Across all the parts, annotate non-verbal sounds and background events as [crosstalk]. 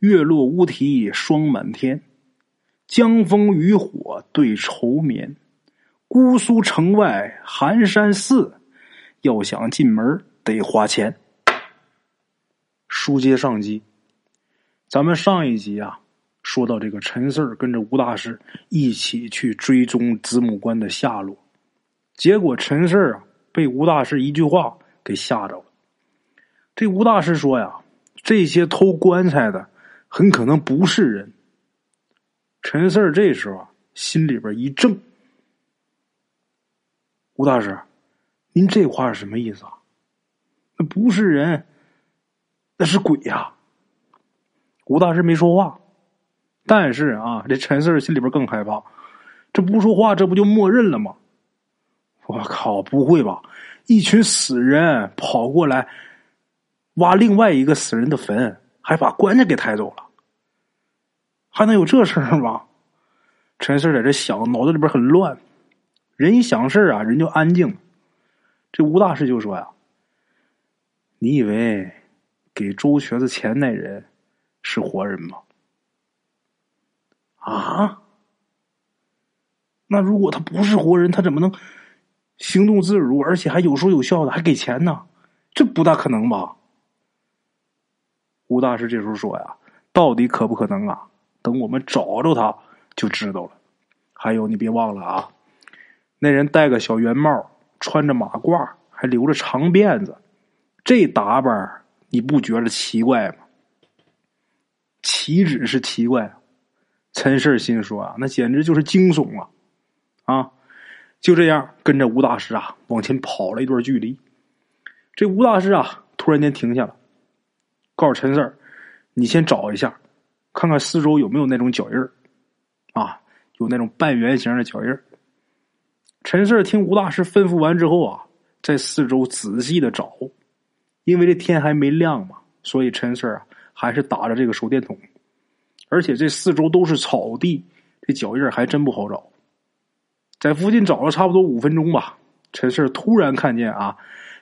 月落乌啼霜满天，江枫渔火对愁眠。姑苏城外寒山寺，要想进门得花钱。书接上集，咱们上一集啊，说到这个陈四儿跟着吴大师一起去追踪子母关的下落，结果陈四儿啊被吴大师一句话给吓着了。这吴大师说呀：“这些偷棺材的。”很可能不是人。陈四儿这时候啊，心里边一怔。吴大师，您这话是什么意思啊？那不是人，那是鬼呀！吴大师没说话，但是啊，这陈四儿心里边更害怕。这不说话，这不就默认了吗？我靠，不会吧？一群死人跑过来挖另外一个死人的坟。还把棺材给抬走了，还能有这事儿吗？陈四在这想，脑子里边很乱。人一想事儿啊，人就安静。这吴大师就说呀：“你以为给周瘸子钱那人是活人吗？”啊？那如果他不是活人，他怎么能行动自如，而且还有说有笑的，还给钱呢？这不大可能吧？吴大师这时候说呀：“到底可不可能啊？等我们找着他就知道了。还有，你别忘了啊，那人戴个小圆帽，穿着马褂，还留着长辫子，这打扮你不觉得奇怪吗？岂止是奇怪？陈氏心说啊，那简直就是惊悚啊！啊，就这样跟着吴大师啊往前跑了一段距离。这吴大师啊突然间停下了。”告诉陈四儿，你先找一下，看看四周有没有那种脚印儿，啊，有那种半圆形的脚印儿。陈四儿听吴大师吩咐完之后啊，在四周仔细的找，因为这天还没亮嘛，所以陈四儿啊还是打着这个手电筒，而且这四周都是草地，这脚印还真不好找。在附近找了差不多五分钟吧，陈四儿突然看见啊，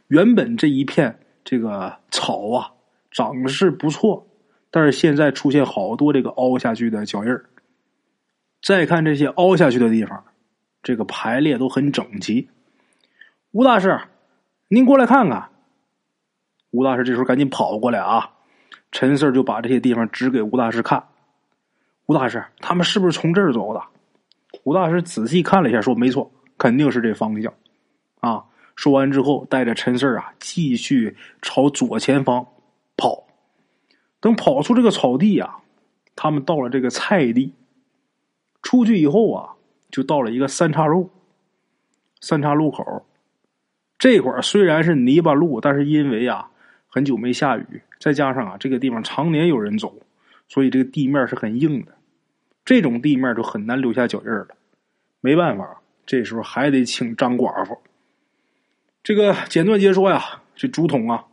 原本这一片这个草啊。长势不错，但是现在出现好多这个凹下去的脚印。再看这些凹下去的地方，这个排列都很整齐。吴大师，您过来看看。吴大师这时候赶紧跑过来啊！陈四就把这些地方指给吴大师看。吴大师，他们是不是从这儿走的？吴大师仔细看了一下，说：“没错，肯定是这方向。”啊！说完之后，带着陈四啊，继续朝左前方。跑，等跑出这个草地呀，他们到了这个菜地。出去以后啊，就到了一个三岔路。三岔路口，这会儿虽然是泥巴路，但是因为啊很久没下雨，再加上啊这个地方常年有人走，所以这个地面是很硬的。这种地面就很难留下脚印了。没办法，这时候还得请张寡妇。这个简短截说呀，这竹筒啊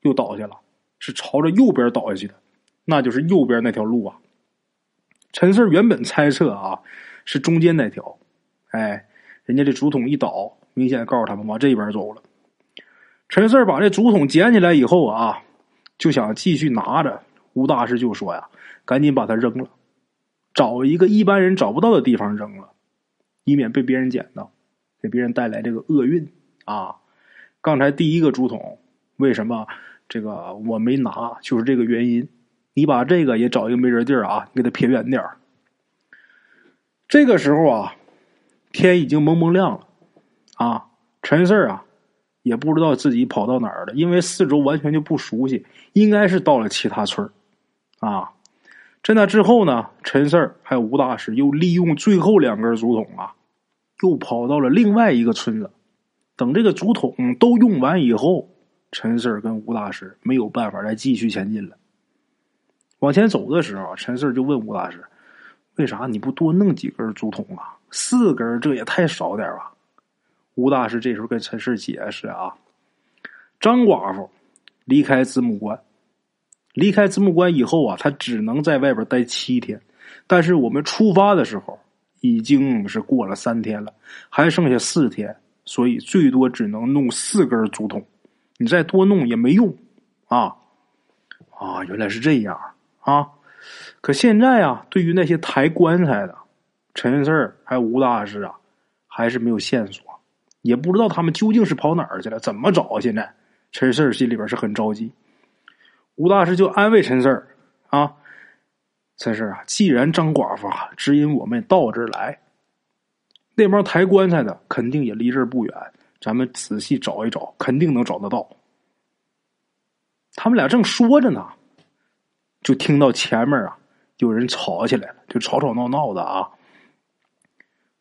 又倒下了。是朝着右边倒下去的，那就是右边那条路啊。陈四原本猜测啊，是中间那条，哎，人家这竹筒一倒，明显告诉他们往这边走了。陈四把这竹筒捡起来以后啊，就想继续拿着。吴大师就说呀：“赶紧把它扔了，找一个一般人找不到的地方扔了，以免被别人捡到，给别人带来这个厄运啊。”刚才第一个竹筒为什么？这个我没拿，就是这个原因。你把这个也找一个没人地儿啊，你给它撇远点儿。这个时候啊，天已经蒙蒙亮了啊。陈四儿啊，也不知道自己跑到哪儿了，因为四周完全就不熟悉，应该是到了其他村啊。在那之后呢，陈四儿还有吴大师又利用最后两根竹筒啊，又跑到了另外一个村子。等这个竹筒都用完以后。陈四跟吴大师没有办法再继续前进了。往前走的时候，陈四就问吴大师：“为啥你不多弄几根竹筒啊？四根这也太少点吧？”吴大师这时候跟陈四解释啊：“张寡妇离开子母关，离开子母关以后啊，他只能在外边待七天。但是我们出发的时候已经是过了三天了，还剩下四天，所以最多只能弄四根竹筒，你再多弄也没用啊！啊，原来是这样啊！可现在啊，对于那些抬棺材的陈四还有吴大师啊，还是没有线索，也不知道他们究竟是跑哪儿去了，怎么找啊？现在陈四儿心里边是很着急。吴大师就安慰陈四儿啊：“陈四儿啊，既然张寡妇啊指引我们到这儿来，那帮抬棺材的肯定也离这儿不远，咱们仔细找一找，肯定能找得到。”他们俩正说着呢，就听到前面啊有人吵起来了，就吵吵闹闹的啊。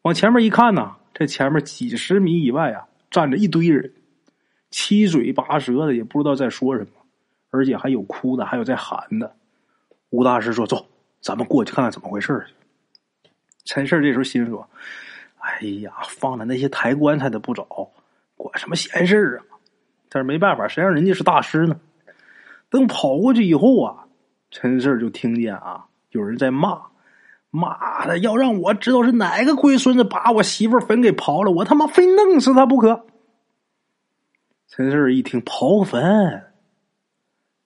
往前面一看呢，这前面几十米以外啊站着一堆人，七嘴八舌的，也不知道在说什么。而且还有哭的，还有在喊的。吴大师说：“走，咱们过去看看怎么回事去。”陈氏这时候心说：“哎呀，放着那些抬棺材的不找，管什么闲事啊？”但是没办法，谁让人家是大师呢？等跑过去以后啊，陈氏就听见啊，有人在骂：“妈的，要让我知道是哪个龟孙子把我媳妇坟给刨了，我他妈非弄死他不可！”陈氏一听刨坟。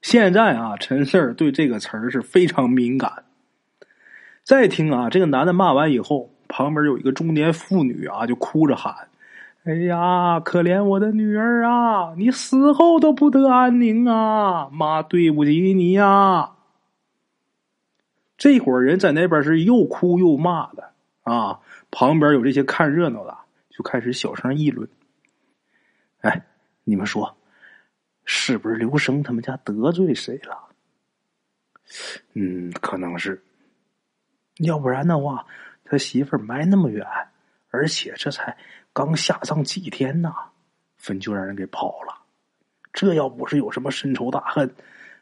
现在啊，陈四对这个词儿是非常敏感。再听啊，这个男的骂完以后，旁边有一个中年妇女啊，就哭着喊：“哎呀，可怜我的女儿啊！你死后都不得安宁啊！妈，对不起你呀！”这伙人在那边是又哭又骂的啊，旁边有这些看热闹的，就开始小声议论：“哎，你们说。”是不是刘生他们家得罪谁了？嗯，可能是。要不然的话，他媳妇埋那么远，而且这才刚下葬几天呢，坟就让人给刨了。这要不是有什么深仇大恨，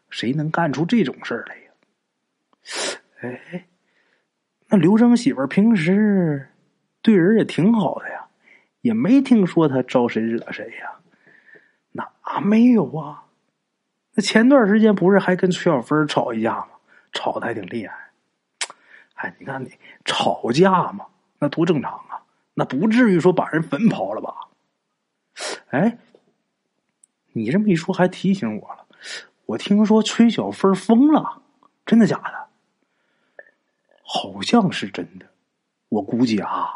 谁能干出这种事儿来呀？哎，那刘生媳妇平时对人也挺好的呀，也没听说他招谁惹谁呀。哪没有啊？那前段时间不是还跟崔小芬吵一架吗？吵的还挺厉害。哎，你看你吵架嘛，那多正常啊，那不至于说把人坟刨了吧？哎，你这么一说，还提醒我了。我听说崔小芬疯了，真的假的？好像是真的。我估计啊，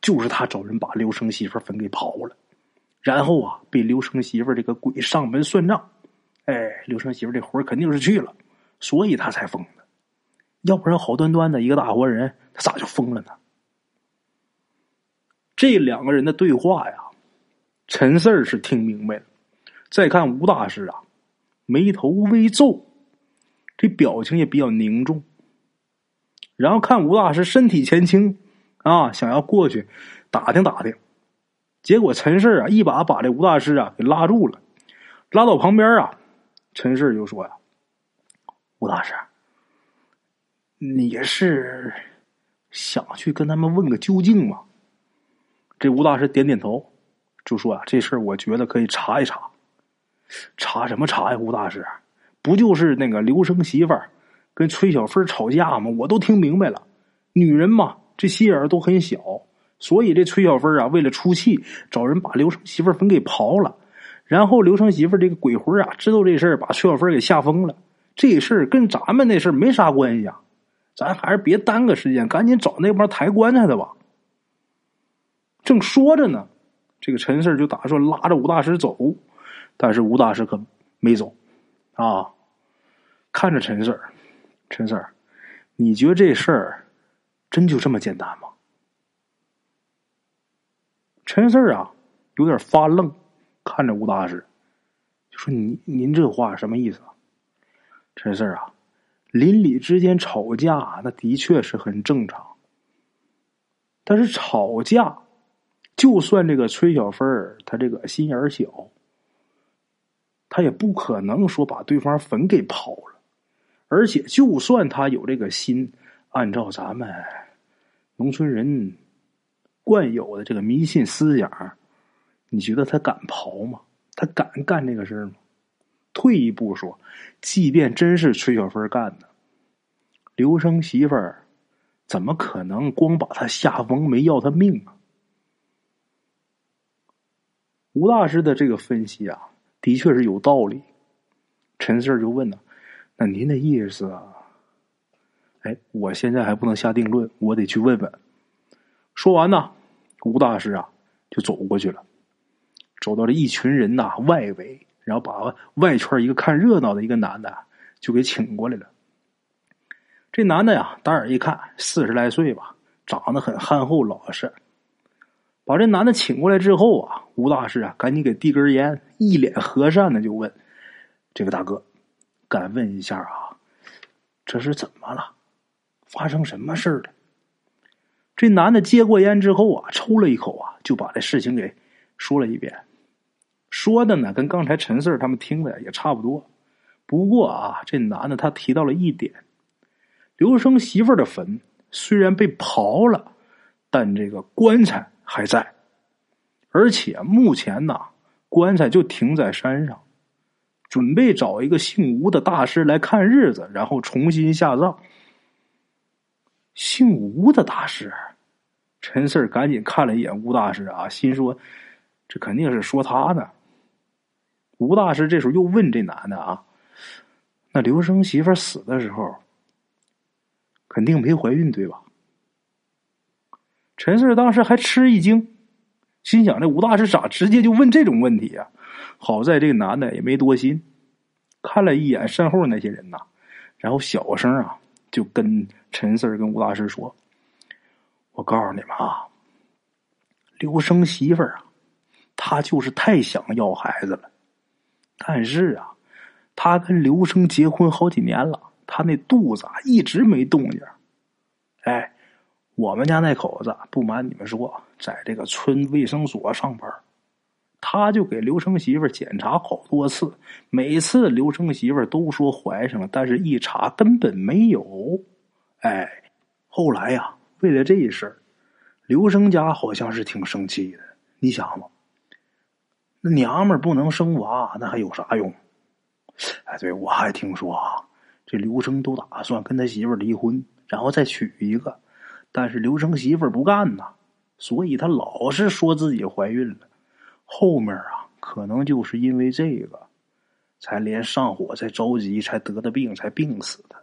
就是他找人把刘生媳妇坟给刨了。然后啊，被刘生媳妇这个鬼上门算账，哎，刘生媳妇这活肯定是去了，所以他才疯的。要不然好端端的一个大活人，他咋就疯了呢？这两个人的对话呀，陈四儿是听明白了。再看吴大师啊，眉头微皱，这表情也比较凝重。然后看吴大师身体前倾，啊，想要过去打听打听。结果陈氏啊，一把把这吴大师啊给拉住了，拉到旁边啊。陈氏就说：“呀，吴大师，你是想去跟他们问个究竟吗？”这吴大师点点头，就说：“啊，这事儿我觉得可以查一查。查什么查呀？吴大师，不就是那个刘生媳妇儿跟崔小芬吵架吗？我都听明白了。女人嘛，这心眼儿都很小。”所以这崔小芬啊，为了出气，找人把刘成媳妇坟给刨了。然后刘成媳妇这个鬼魂啊，知道这事儿，把崔小芬给吓疯了。这事儿跟咱们那事儿没啥关系啊，咱还是别耽搁时间，赶紧找那帮抬棺材的吧。正说着呢，这个陈四就打算拉着吴大师走，但是吴大师可没走啊。看着陈四陈四你觉得这事儿真就这么简单吗？陈四啊，有点发愣，看着吴大师，就说：“您您这话什么意思？”陈四啊，邻里之间吵架，那的确是很正常。但是吵架，就算这个崔小芬儿她这个心眼小，他也不可能说把对方坟给刨了。而且，就算他有这个心，按照咱们农村人。惯有的这个迷信思想，你觉得他敢刨吗？他敢干这个事儿吗？退一步说，即便真是崔小芬干的，刘生媳妇儿怎么可能光把他吓疯，没要他命啊？吴大师的这个分析啊，的确是有道理。陈四就问了：“那您的意思啊？”哎，我现在还不能下定论，我得去问问。说完呢，吴大师啊就走过去了，走到了一群人呐外围，然后把外圈一个看热闹的一个男的就给请过来了。这男的呀，打眼一看四十来岁吧，长得很憨厚老实。把这男的请过来之后啊，吴大师啊赶紧给递根烟，一脸和善的就问：“这个大哥，敢问一下啊，这是怎么了？”发生什么事了？这男的接过烟之后啊，抽了一口啊，就把这事情给说了一遍。说的呢，跟刚才陈四他们听的也差不多。不过啊，这男的他提到了一点：刘生媳妇的坟虽然被刨了，但这个棺材还在，而且目前呢，棺材就停在山上，准备找一个姓吴的大师来看日子，然后重新下葬。姓吴的大师，陈四赶紧看了一眼吴大师啊，心说：“这肯定是说他呢。”吴大师这时候又问这男的啊：“那刘生媳妇死的时候，肯定没怀孕对吧？”陈四当时还吃一惊，心想：“这吴大师咋直接就问这种问题啊？”好在这个男的也没多心，看了一眼身后那些人呐，然后小声啊。就跟陈四跟吴大师说：“我告诉你们啊，刘生媳妇儿啊，她就是太想要孩子了。但是啊，他跟刘生结婚好几年了，他那肚子啊一直没动静。哎，我们家那口子不瞒你们说，在这个村卫生所上班。”他就给刘生媳妇检查好多次，每次刘生媳妇都说怀上了，但是一查根本没有。哎，后来呀，为了这事儿，刘生家好像是挺生气的。你想嘛，那娘们不能生娃，那还有啥用？哎，对我还听说啊，这刘生都打算跟他媳妇离婚，然后再娶一个，但是刘生媳妇不干呐，所以他老是说自己怀孕了。后面啊，可能就是因为这个，才连上火，才着急，才得的病，才病死的。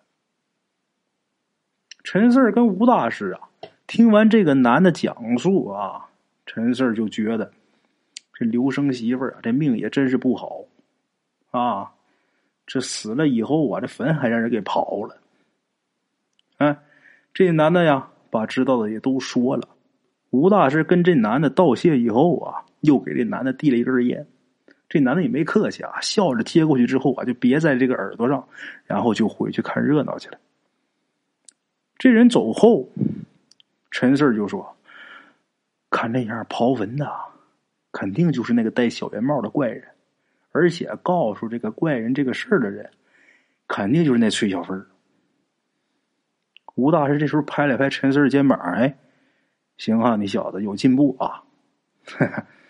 陈四儿跟吴大师啊，听完这个男的讲述啊，陈四儿就觉得这刘生媳妇啊，这命也真是不好啊！这死了以后啊，这坟还让人给刨了。哎，这男的呀，把知道的也都说了。吴大师跟这男的道谢以后啊。又给这男的递了一根烟，这男的也没客气啊，笑着接过去之后啊，就别在这个耳朵上，然后就回去看热闹去了。这人走后，陈四就说：“看那样刨坟的，肯定就是那个戴小圆帽的怪人，而且告诉这个怪人这个事儿的人，肯定就是那崔小芬。”吴大师这时候拍了拍陈四肩膀：“哎，行啊，你小子有进步啊！” [laughs]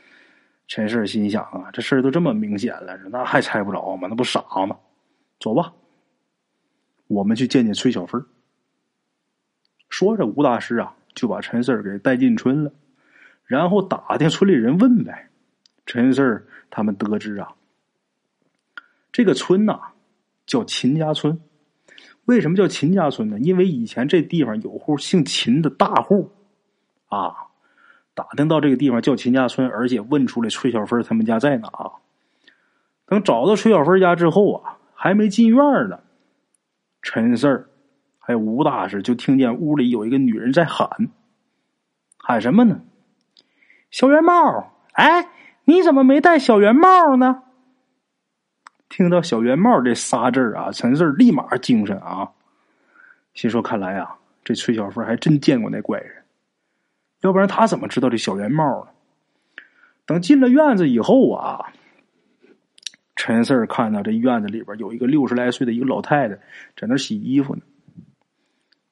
陈氏心想啊，这事儿都这么明显了，那还猜不着吗？那不傻吗？走吧，我们去见见崔小芬。说着，吴大师啊就把陈四给带进村了，然后打听村里人问呗。陈四他们得知啊，这个村呐叫秦家村。为什么叫秦家村呢？因为以前这地方有户姓秦的大户啊。打听到这个地方叫秦家村，而且问出来崔小芬他们家在哪。等找到崔小芬家之后啊，还没进院呢，陈四儿还有吴大师就听见屋里有一个女人在喊，喊什么呢？小圆帽，哎，你怎么没戴小圆帽呢？听到小圆帽这仨字儿啊，陈四儿立马精神啊，心说看来啊，这崔小芬还真见过那怪人。要不然他怎么知道这小圆帽呢？等进了院子以后啊，陈四看到这院子里边有一个六十来岁的一个老太太在那洗衣服呢。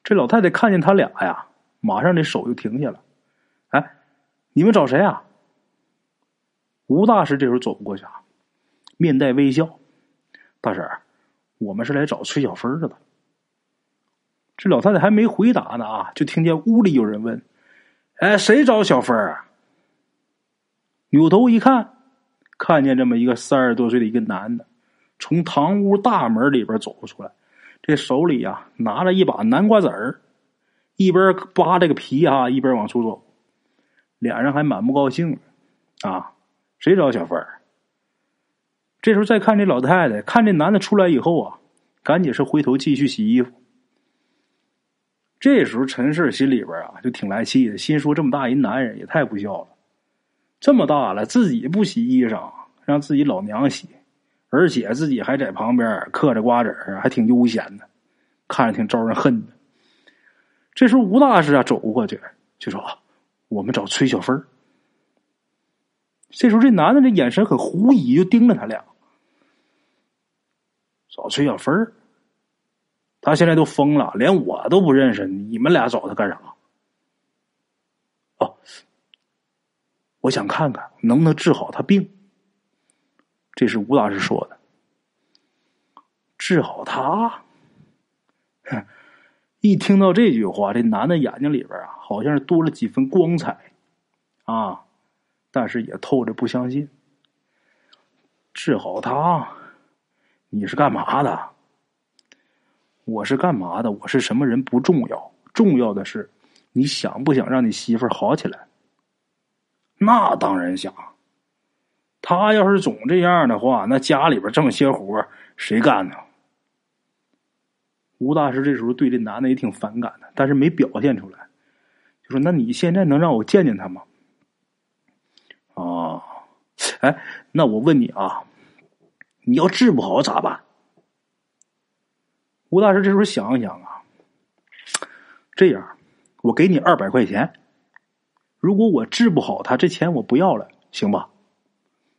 这老太太看见他俩呀，马上这手就停下了。哎，你们找谁啊？吴大师这时候走不过去啊，面带微笑，大婶，我们是来找崔小芬的。这老太太还没回答呢啊，就听见屋里有人问：“哎，谁找小芬儿？”扭头一看，看见这么一个三十多岁的一个男的，从堂屋大门里边走出来，这手里呀拿着一把南瓜籽儿，一边扒这个皮啊，一边往出走，脸上还蛮不高兴啊。谁找小芬儿？这时候再看这老太太，看这男的出来以后啊，赶紧是回头继续洗衣服。这时候陈氏心里边啊就挺来气的，心说这么大一男人也太不孝了，这么大了自己不洗衣裳，让自己老娘洗，而且自己还在旁边嗑着瓜子，还挺悠闲的，看着挺招人恨的。这时候吴大师啊走过去就说：“我们找崔小芬这时候这男的这眼神很狐疑，就盯着他俩。找崔小芬儿，他现在都疯了，连我都不认识，你们俩找他干啥？哦，我想看看能不能治好他病。这是吴大师说的，治好他。哼一听到这句话，这男的眼睛里边啊，好像是多了几分光彩啊，但是也透着不相信。治好他。你是干嘛的？我是干嘛的？我是什么人不重要，重要的是你想不想让你媳妇儿好起来？那当然想。他要是总这样的话，那家里边这么些活谁干呢？吴大师这时候对这男的也挺反感的，但是没表现出来，就说：“那你现在能让我见见他吗？”啊，哎，那我问你啊。你要治不好咋办？吴大师这时候想一想啊，这样，我给你二百块钱，如果我治不好他，这钱我不要了，行吧？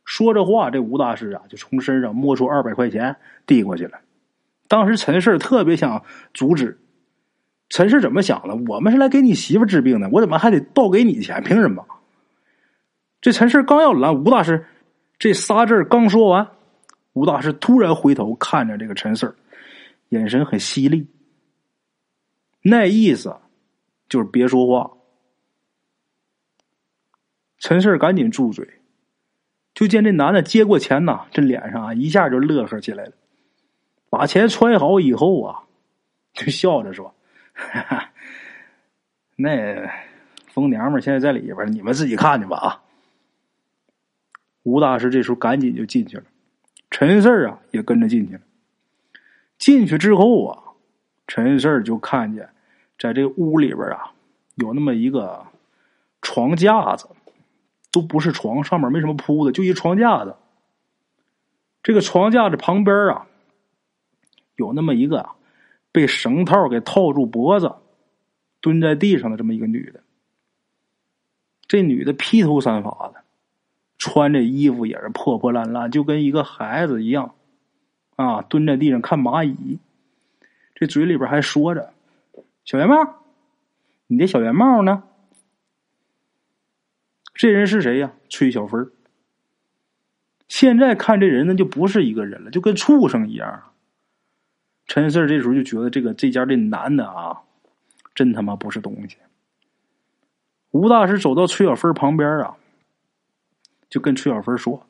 说着话，这吴大师啊就从身上摸出二百块钱递过去了。当时陈氏特别想阻止，陈氏怎么想的？我们是来给你媳妇治病的，我怎么还得倒给你钱？凭什么？这陈氏刚要拦吴大师，这仨字刚说完。吴大师突然回头看着这个陈四儿，眼神很犀利，那意思就是别说话。陈四赶紧住嘴，就见这男的接过钱呐，这脸上啊一下就乐呵起来了，把钱揣好以后啊，就笑着说：“哈哈那疯娘们现在在里边，你们自己看去吧啊。”吴大师这时候赶紧就进去了。陈四啊，也跟着进去了。进去之后啊，陈四儿就看见，在这屋里边啊，有那么一个床架子，都不是床，上面没什么铺的，就一床架子。这个床架子旁边啊，有那么一个被绳套给套住脖子、蹲在地上的这么一个女的。这女的披头散发的。穿这衣服也是破破烂烂，就跟一个孩子一样，啊，蹲在地上看蚂蚁，这嘴里边还说着：“小圆帽，你的小圆帽呢？”这人是谁呀？崔小芬现在看这人呢，就不是一个人了，就跟畜生一样。陈四这时候就觉得这个这家这男的啊，真他妈不是东西。吴大师走到崔小芬旁边啊。就跟崔小芬说：“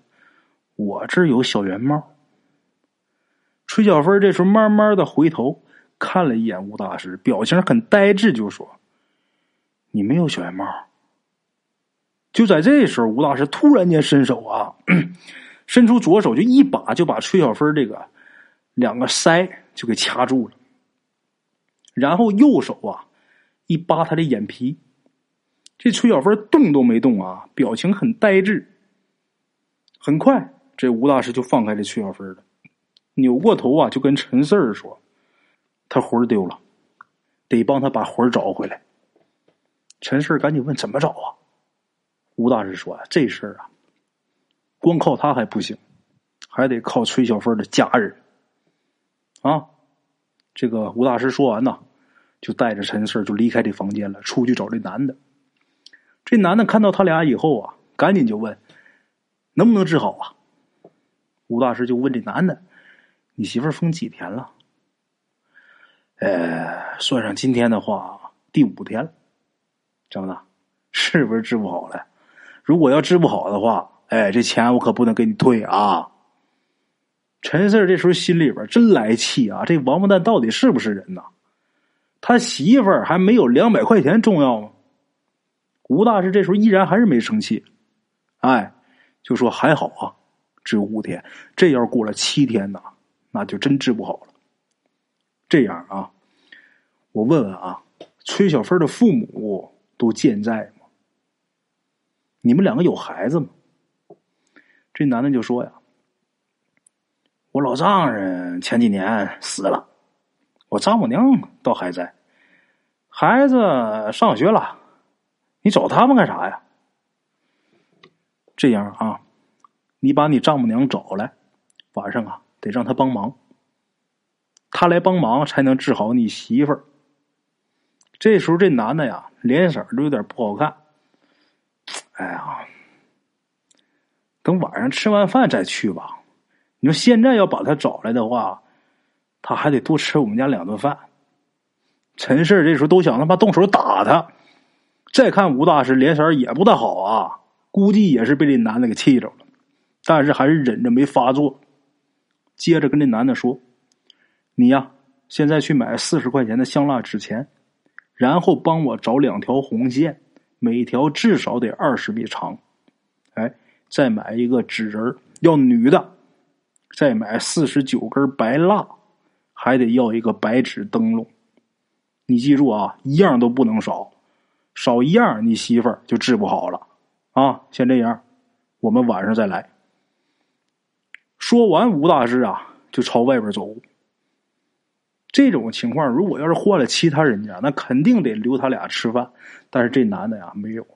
我这有小圆帽。”崔小芬这时候慢慢的回头看了一眼吴大师，表情很呆滞，就说：“你没有小圆帽。”就在这时候，吴大师突然间伸手啊，伸出左手就一把就把崔小芬这个两个腮就给掐住了，然后右手啊一扒他的眼皮，这崔小芬动都没动啊，表情很呆滞。很快，这吴大师就放开这崔小芬了，扭过头啊，就跟陈四儿说：“他魂丢了，得帮他把魂找回来。”陈四儿赶紧问：“怎么找啊？”吴大师说：“这事儿啊，光靠他还不行，还得靠崔小芬的家人。”啊，这个吴大师说完呢，就带着陈四儿就离开这房间了，出去找这男的。这男的看到他俩以后啊，赶紧就问。能不能治好啊？吴大师就问这男的：“你媳妇儿疯几天了？呃，算上今天的话，第五天了。怎么的？是不是治不好了？如果要治不好的话，哎，这钱我可不能给你退啊！陈四这时候心里边真来气啊！这王八蛋到底是不是人呐？他媳妇儿还没有两百块钱重要吗？吴大师这时候依然还是没生气，哎，就说还好啊，只有五天。这要过了七天呐，那就真治不好了。这样啊，我问问啊，崔小芬的父母都健在吗？你们两个有孩子吗？这男的就说呀。我老丈人前几年死了，我丈母娘倒还在，孩子上学了，你找他们干啥呀？这样啊，你把你丈母娘找来，晚上啊得让他帮忙，他来帮忙才能治好你媳妇儿。这时候这男的呀，脸色都有点不好看。哎呀，等晚上吃完饭再去吧。你说现在要把他找来的话，他还得多吃我们家两顿饭。陈氏这时候都想他妈动手打他。再看吴大师脸色也不大好啊，估计也是被这男的给气着了，但是还是忍着没发作。接着跟这男的说：“你呀，现在去买四十块钱的香蜡纸钱，然后帮我找两条红线，每条至少得二十米长。哎，再买一个纸人要女的。”再买四十九根白蜡，还得要一个白纸灯笼。你记住啊，一样都不能少，少一样你媳妇儿就治不好了啊！先这样，我们晚上再来。说完，吴大师啊就朝外边走。这种情况，如果要是换了其他人家，那肯定得留他俩吃饭。但是这男的呀，没有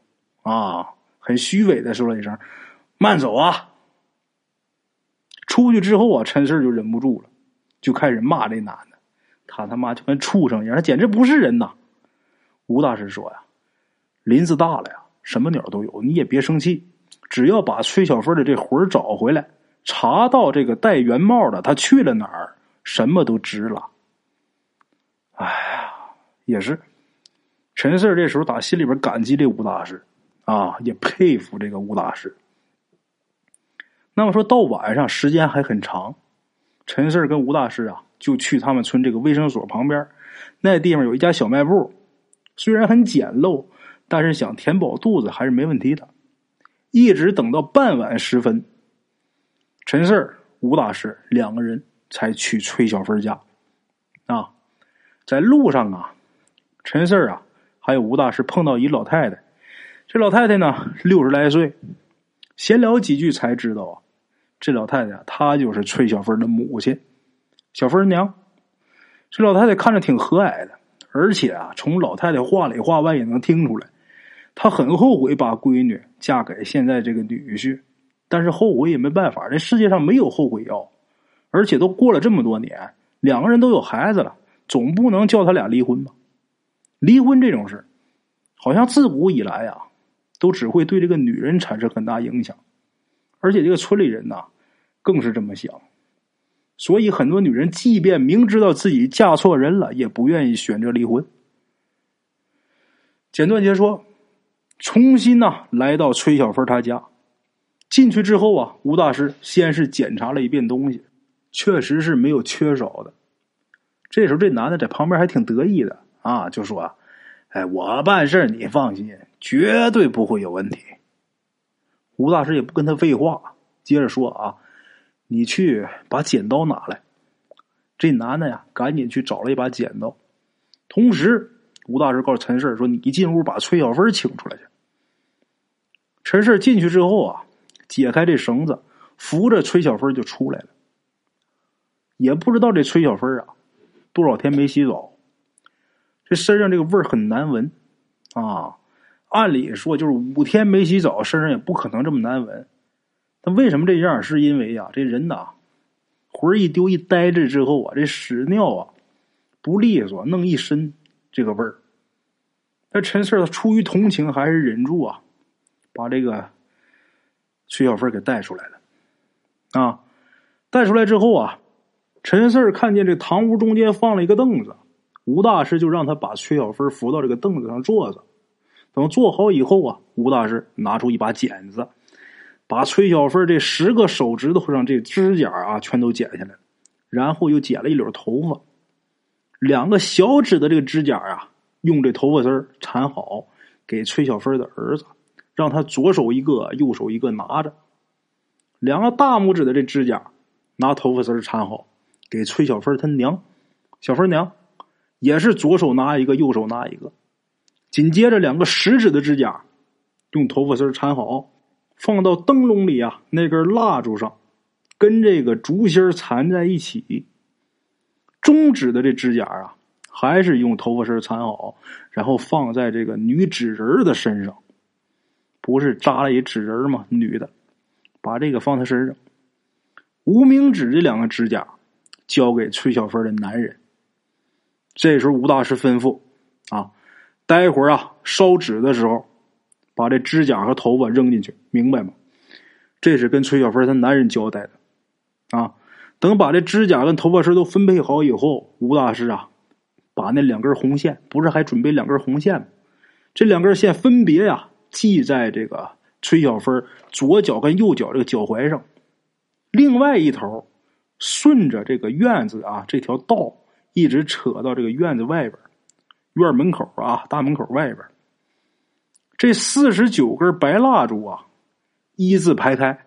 啊，很虚伪的说了一声：“慢走啊。”出去之后啊，陈四就忍不住了，就开始骂这男的，他他妈就跟畜生一样，他简直不是人呐！吴大师说呀：“林子大了呀，什么鸟都有，你也别生气，只要把崔小芬的这魂找回来，查到这个戴圆帽的他去了哪儿，什么都值了。”哎呀，也是，陈四这时候打心里边感激这吴大师啊，也佩服这个吴大师。那么说到晚上，时间还很长。陈四跟吴大师啊，就去他们村这个卫生所旁边，那地方有一家小卖部，虽然很简陋，但是想填饱肚子还是没问题的。一直等到傍晚时分，陈四、吴大师两个人才去崔小芬家。啊，在路上啊，陈四啊，还有吴大师碰到一老太太。这老太太呢，六十来岁，闲聊几句才知道啊。这老太太，她就是崔小芬的母亲，小芬娘。这老太太看着挺和蔼的，而且啊，从老太太话里话外也能听出来，她很后悔把闺女嫁给现在这个女婿，但是后悔也没办法，这世界上没有后悔药，而且都过了这么多年，两个人都有孩子了，总不能叫他俩离婚吧？离婚这种事，好像自古以来啊，都只会对这个女人产生很大影响。而且这个村里人呐，更是这么想，所以很多女人即便明知道自己嫁错人了，也不愿意选择离婚。简短截说，重新呐来到崔小芬她家，进去之后啊，吴大师先是检查了一遍东西，确实是没有缺少的。这时候这男的在旁边还挺得意的啊，就说：“哎，我办事你放心，绝对不会有问题。”吴大师也不跟他废话，接着说啊：“你去把剪刀拿来。”这男的呀，赶紧去找了一把剪刀。同时，吴大师告诉陈氏说：“你一进屋把崔小芬请出来去。”陈氏进去之后啊，解开这绳子，扶着崔小芬就出来了。也不知道这崔小芬啊，多少天没洗澡，这身上这个味儿很难闻啊。按理说，就是五天没洗澡，身上也不可能这么难闻。他为什么这样？是因为呀，这人呐，魂一丢一呆着之后啊，这屎尿啊不利索，弄一身这个味儿。那陈四出于同情，还是忍住啊，把这个崔小芬给带出来了。啊，带出来之后啊，陈四看见这堂屋中间放了一个凳子，吴大师就让他把崔小芬扶到这个凳子上坐着。等坐好以后啊，吴大师拿出一把剪子，把崔小芬这十个手指头上这指甲啊全都剪下来，然后又剪了一绺头发，两个小指的这个指甲啊，用这头发丝缠好，给崔小芬的儿子，让他左手一个，右手一个拿着。两个大拇指的这指甲，拿头发丝缠好。给崔小芬她娘，小芬娘也是左手拿一个，右手拿一个。紧接着，两个食指的指甲用头发丝缠好，放到灯笼里啊，那根蜡烛上，跟这个竹芯缠在一起。中指的这指甲啊，还是用头发丝缠好，然后放在这个女纸人的身上。不是扎了一纸人吗？女的，把这个放她身上。无名指这两个指甲。交给崔小芬的男人。这时候，吴大师吩咐：“啊，待会儿啊，烧纸的时候，把这指甲和头发扔进去，明白吗？”这是跟崔小芬她男人交代的。啊，等把这指甲跟头发丝都分配好以后，吴大师啊，把那两根红线，不是还准备两根红线吗？这两根线分别呀，系在这个崔小芬左脚跟右脚这个脚踝上，另外一头。顺着这个院子啊，这条道一直扯到这个院子外边，院门口啊，大门口外边，这四十九根白蜡烛啊，一字排开，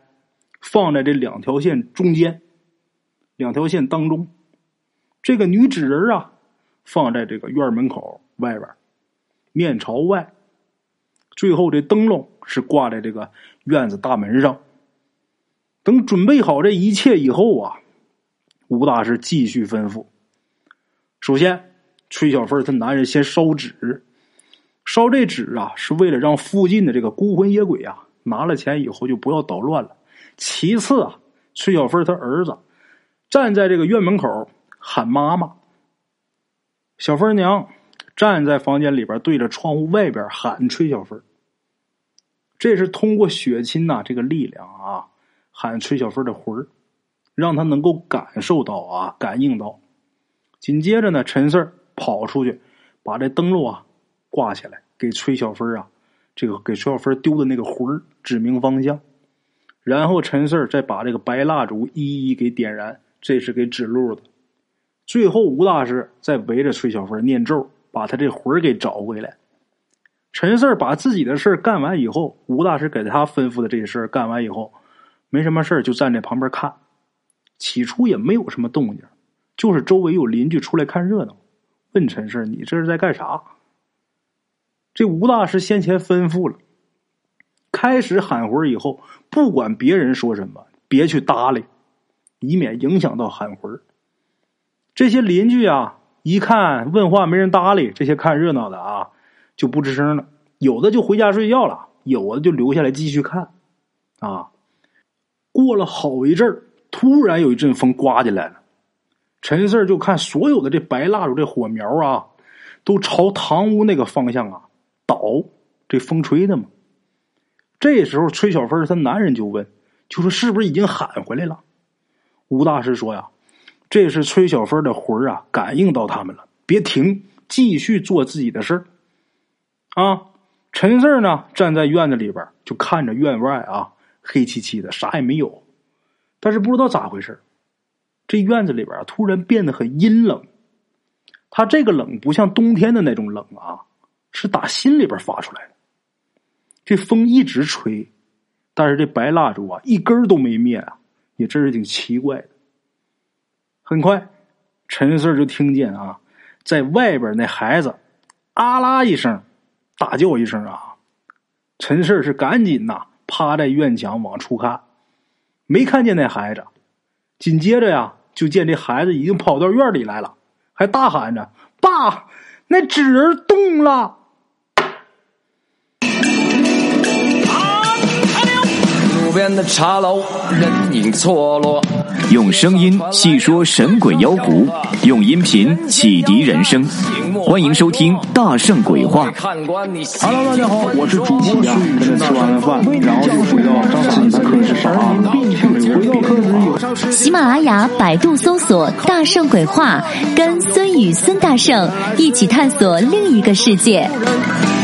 放在这两条线中间，两条线当中，这个女纸人啊，放在这个院门口外边，面朝外，最后这灯笼是挂在这个院子大门上。等准备好这一切以后啊。吴大师继续吩咐：“首先，崔小芬她男人先烧纸，烧这纸啊，是为了让附近的这个孤魂野鬼啊拿了钱以后就不要捣乱了。其次啊，崔小芬她儿子站在这个院门口喊妈妈，小芬娘站在房间里边对着窗户外边喊崔小芬。这是通过血亲呐这个力量啊喊崔小芬的魂儿。”让他能够感受到啊，感应到。紧接着呢，陈四跑出去，把这灯笼啊挂起来，给崔小芬啊，这个给崔小芬丢的那个魂指明方向。然后陈四再把这个白蜡烛一一给点燃，这是给指路的。最后吴大师再围着崔小芬念咒，把他这魂给找回来。陈四把自己的事干完以后，吴大师给他吩咐的这些事干完以后，没什么事就站在旁边看。起初也没有什么动静，就是周围有邻居出来看热闹，问陈氏：“你这是在干啥？”这吴大师先前吩咐了，开始喊魂以后，不管别人说什么，别去搭理，以免影响到喊魂。这些邻居啊，一看问话没人搭理，这些看热闹的啊，就不吱声了。有的就回家睡觉了，有的就留下来继续看。啊，过了好一阵儿。突然有一阵风刮进来了，陈四就看所有的这白蜡烛这火苗啊，都朝堂屋那个方向啊倒，这风吹的嘛。这时候崔小芬她男人就问，就说是不是已经喊回来了？吴大师说呀，这是崔小芬的魂啊，感应到他们了，别停，继续做自己的事儿。啊，陈四呢站在院子里边，就看着院外啊黑漆漆的，啥也没有。但是不知道咋回事这院子里边突然变得很阴冷。他这个冷不像冬天的那种冷啊，是打心里边发出来的。这风一直吹，但是这白蜡烛啊一根都没灭啊，也真是挺奇怪的。很快，陈四就听见啊，在外边那孩子啊啦一声大叫一声啊，陈氏是赶紧呐趴在院墙往出看。没看见那孩子，紧接着呀，就见这孩子已经跑到院里来了，还大喊着：“爸，那纸人动了！”路边的茶楼，人影错落。用声音细说神鬼妖狐，用音频启迪人生。欢迎收听《大圣鬼话》。Hello，大家好，我是主播孙宇，跟着吃完了饭，然后就回到自己的课室上啊。喜马拉雅、百度搜索“大圣鬼话”，跟孙宇、孙大圣一起探索另一个世界。